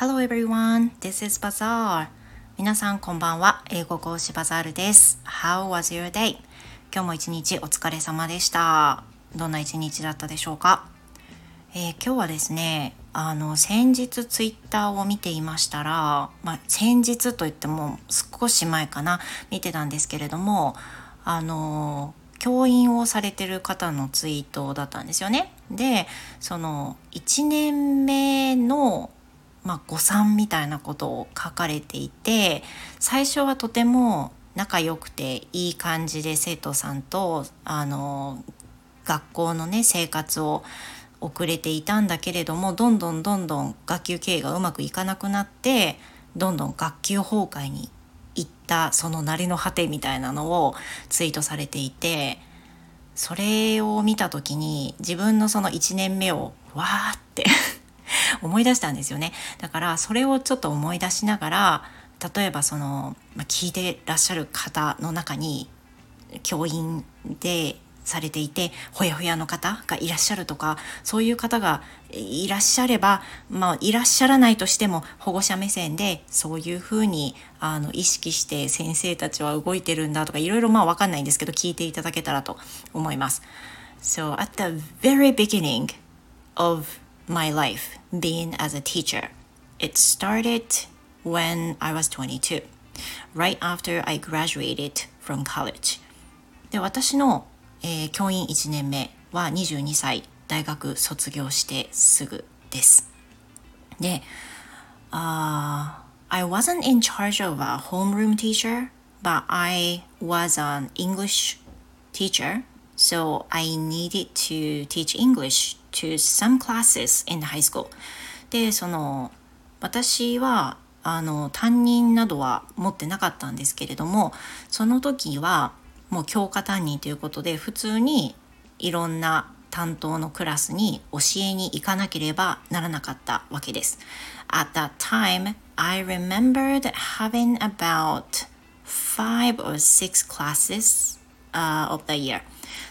Hello everyone, this is Bazaar. 皆さんこんばんは。英語講師バザールです。How was your day? 今日も一日お疲れ様でした。どんな一日だったでしょうか、えー、今日はですね、あの先日ツイッターを見ていましたら、まあ、先日といっても少し前かな見てたんですけれどもあの教員をされてる方のツイートだったんですよね。でその1年目のまあ、誤算みたいなことを書かれていて最初はとても仲良くていい感じで生徒さんとあの学校のね生活を遅れていたんだけれどもどんどんどんどん学級経営がうまくいかなくなってどんどん学級崩壊に行ったその成りの果てみたいなのをツイートされていてそれを見た時に自分のその1年目をわーって 思い出したんですよねだからそれをちょっと思い出しながら例えばその、ま、聞いてらっしゃる方の中に教員でされていてほやほやの方がいらっしゃるとかそういう方がいらっしゃれば、まあ、いらっしゃらないとしても保護者目線でそういうふうにあの意識して先生たちは動いてるんだとかいろいろまあ分かんないんですけど聞いていただけたらと思います。So at the very beginning of my life being as a teacher. It started when I was 22, right after I graduated from college. で私の、えー、教員1年目は22歳大学卒業してすぐです。で、uh, I wasn't in charge of a homeroom teacher, but I was an English teacher, so I needed to teach English to some classes in high school でその私はあの担任などは持ってなかったんですけれどもその時はもう教科担任ということで普通にいろんな担当のクラスに教えに行かなければならなかったわけです。At that time, I remembered having about five or six classes、uh, of the year.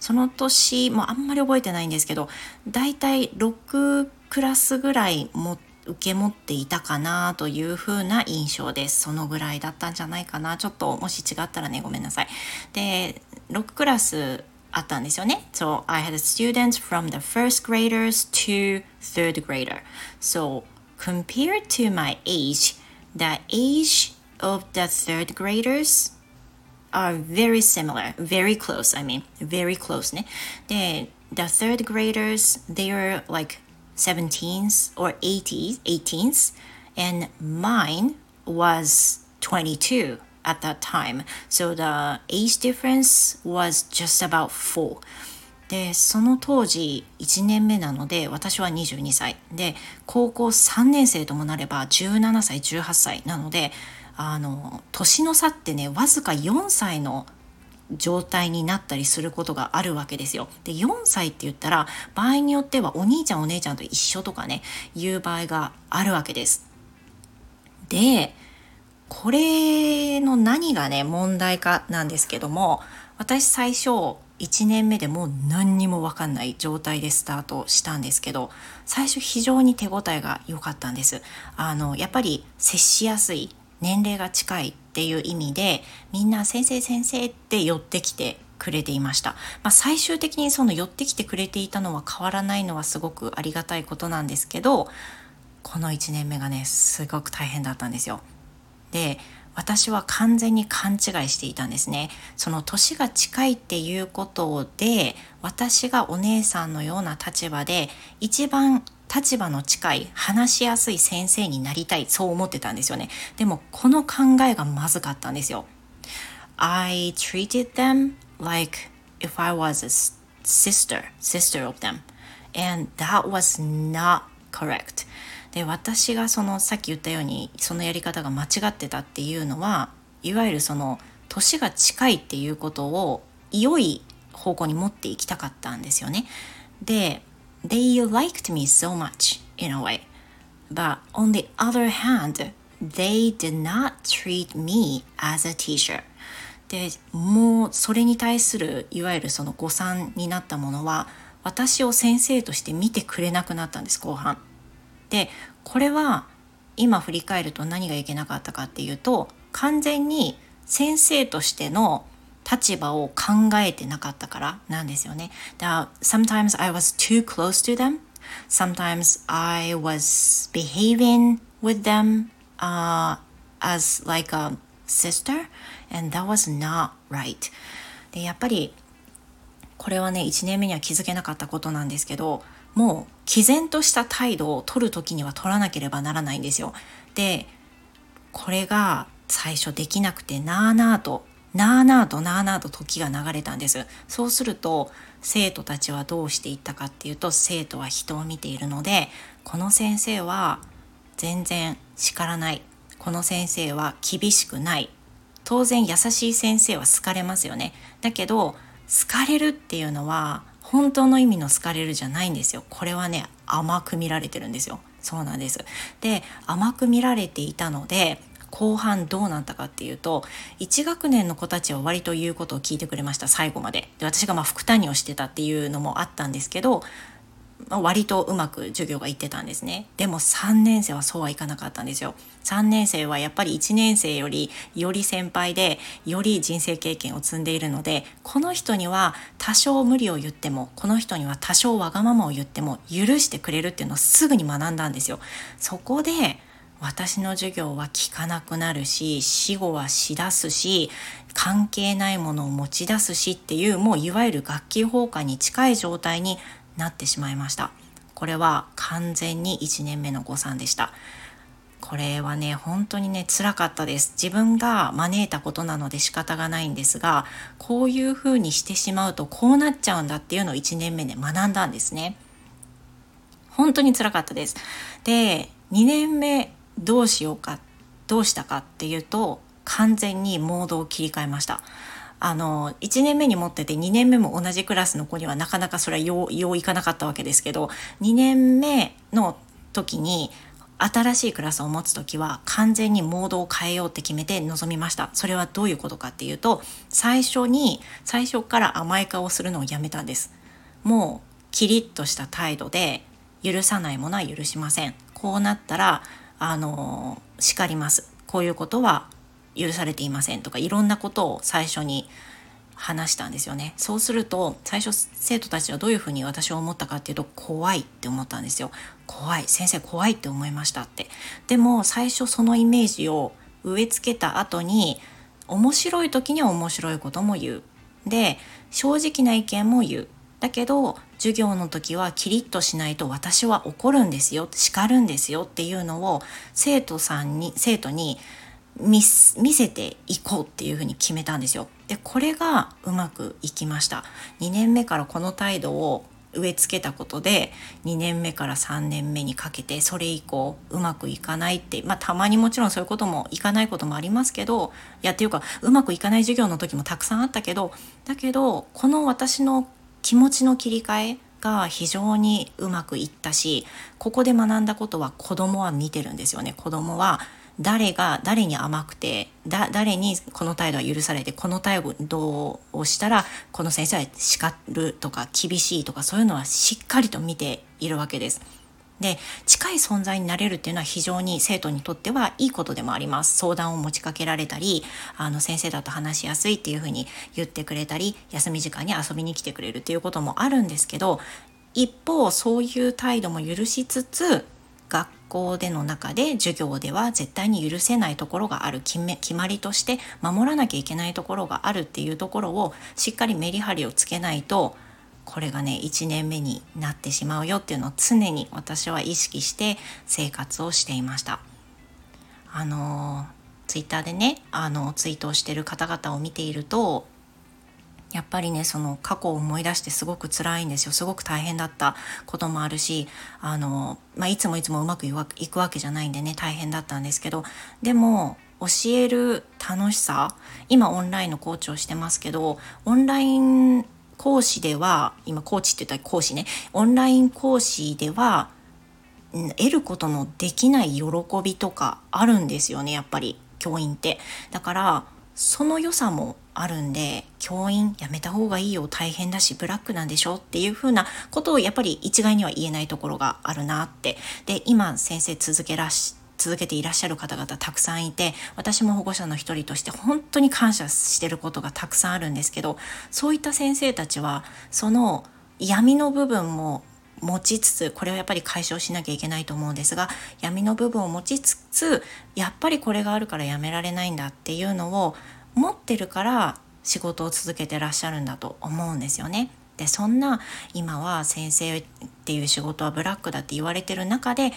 その年もあんまり覚えてないんですけどだいたい6クラスぐらいも受け持っていたかなという風な印象です。そのぐらいだったんじゃないかな。ちょっともし違ったらね、ごめんなさい。で、6クラスあったんですよね。So I had students from the first graders to third grader. So compared to my age, the age of the third graders are very similar, very close, I mean, very close ね。で、the third graders, they are like 17s or 80s, 18s, and mine was 22 at that time. So the age difference was just about 4. でその当時1年目なので私は22歳で高校3年生ともなれば17歳18歳なので あの年の差ってねわずか4歳の状態になったりすることがあるわけですよ。で4歳って言ったら場合によってはお兄ちゃんお姉ちゃんと一緒とかねいう場合があるわけです。でこれの何がね問題かなんですけども私最初1年目でもう何にも分かんない状態でスタートしたんですけど最初非常に手応えが良かったんです。あのやっぱり接しやすい年齢が近いっていう意味でみんな先生先生って寄ってきてくれていました、まあ、最終的にその寄ってきてくれていたのは変わらないのはすごくありがたいことなんですけどこの1年目がねすごく大変だったんですよ。で私は完全に勘違いしていたんですね。その年が近いっていうことで私がお姉さんのような立場で一番立場の近い話しやすい先生になりたいそう思ってたんですよね。でもこの考えがまずかったんですよ。I treated them like if I was a sister sister of them. And that was not correct. で私がそのさっき言ったようにそのやり方が間違ってたっていうのはいわゆるその年が近いっていうことを良い方向に持っていきたかったんですよね。で they liked me so much in a way. But on the other hand, they did not treat me as a teacher. でもうそれに対するいわゆるその誤算になったものは私を先生として見てくれなくなったんです後半。でこれは今振り返ると何がいけなかったかっていうと完全に先生としての立場を考えてなかったからなんですよね。だから sometimes I was too close to them. Sometimes I was behaving with them、uh, as like a sister and that was not right. でやっぱりこれはね1年目には気づけなかったことなんですけどもう毅然とした態度を取る時には取らなければならないんですよ。でこれが最初できなくてなあなあとなあなあとなあなあと時が流れたんです。そうすると生徒たちはどうしていったかっていうと生徒は人を見ているのでこの先生は全然叱らない。この先生は厳しくない。当然優しい先生は好かれますよね。だけど好かれるっていうのは本当の意味の好かれるじゃないんですよ。これはね甘く見られてるんですよ。そうなんです。で甘く見られていたので後半どうなったかっていうと1学年の子たちは割と言うことを聞いてくれました最後まで。で私がま副担任をしてたっていうのもあったんですけどま割とうまく授業がいってたんですね。でも3年生はそうはいかなかったんですよ。3年生はやっぱり1年生よりより先輩でより人生経験を積んでいるのでこの人には多少無理を言ってもこの人には多少わがままを言っても許してくれるっていうのをすぐに学んだんですよ。そこで私の授業は聞かなくなるし死後はしだすし関係ないものを持ち出すしっていうもういわゆる楽器放火に近い状態になってしまいました。これは完全に1年目の誤算でした。これはね本当にね辛かったです。自分が招いたことなので仕方がないんですがこういうふうにしてしまうとこうなっちゃうんだっていうのを1年目で学んだんですね。本当につらかったです。で2年目どうしようかどうしたかっていうと完全にモードを切り替えました。あの1年目に持ってて2年目も同じクラスの子にはなかなかそれはよういかなかったわけですけど2年目の時に新しいクラスを持つ時は完全にモードを変えようって決めて臨みました。それはどういうことかっていうと最初に最初から甘い顔をするのをやめたんです。もうキリッとした態度で許さないものは許しません。こうなったらあの叱ります。こういうことは許されていませんとかいろんなことを最初に話したんですよね。そうすると最初生徒たちはどういうふうに私を思ったかっていうと怖いって思ったんですよ。怖い。先生怖いって思いましたって。でも最初そのイメージを植え付けた後に面白い時には面白いことも言う。で正直な意見も言う。だけど授業の時はキリッとしないと私は怒るんですよ叱るんですよっていうのを生徒さんに生徒に見せていこうっていうふうに決めたんですよ。でこれがうまくいきました。2年目からこの態度を植え付けたことで2年目から3年目にかけてそれ以降うまくいかないってまあたまにもちろんそういうこともいかないこともありますけどいやっていうかうまくいかない授業の時もたくさんあったけどだけどこの私の気持ちの切り替えが非常にうまくいったしここで学んだことは子供は見てるんですよね子供は誰が誰に甘くてだ誰にこの態度は許されてこの態度をしたらこの先生は叱るとか厳しいとかそういうのはしっかりと見ているわけです。で近い存在になれるっていうのは非常に生徒にとってはいいことでもあります。相談を持ちかけられたりあの先生だと話しやすいっていうふうに言ってくれたり休み時間に遊びに来てくれるっていうこともあるんですけど一方そういう態度も許しつつ学校での中で授業では絶対に許せないところがある。決まりとして守らなきゃいけないところがあるっていうところをしっかりメリハリをつけないとこれがね1年目になってしまうよっていうのを常に私は意識して生活をしていました。あのツイッターでねあのツイートをしてる方々を見ているとやっぱりねその過去を思い出してすごく辛いんですよすごく大変だったこともあるしあの、まあ、いつもいつもうまくいくわけじゃないんでね大変だったんですけどでも教える楽しさ今オンラインのコーチをしてますけどオンライン講師では今コーチって言ったら講師ね。オンライン講師では得ることのできない喜びとかあるんですよねやっぱり。教員って。だからその良さもあるんで教員やめた方がいいよ大変だしブラックなんでしょっていうふうなことをやっぱり一概には言えないところがあるなって。で今先生続けらし続けていらっしゃる方々たくさんいて私も保護者の一人として本当に感謝してることがたくさんあるんですけどそういった先生たちはその闇の部分も持ちつつこれをやっぱり解消しなきゃいけないと思うんですが闇の部分を持ちつつやっぱりこれがあるからやめられないんだっていうのを持ってるから仕事を続けてらっしゃるんだと思うんですよね。でそんな今は先生っていう仕事はブラックだって言われてる中で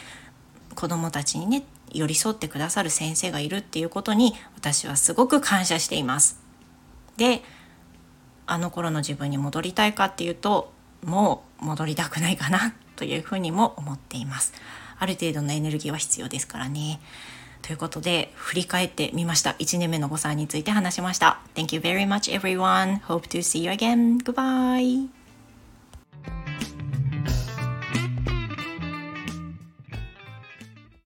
子どもたちにね寄り添ってくださる先生がいるっていうことに私はすごく感謝しています。であの頃の自分に戻りたいかっていうともう戻りたくないかなというふうにも思っています。ある程度のエネルギーは必要ですからね。ということで振り返ってみました1年目の誤算について話しました Thank you very much everyone hope to see you again goodbye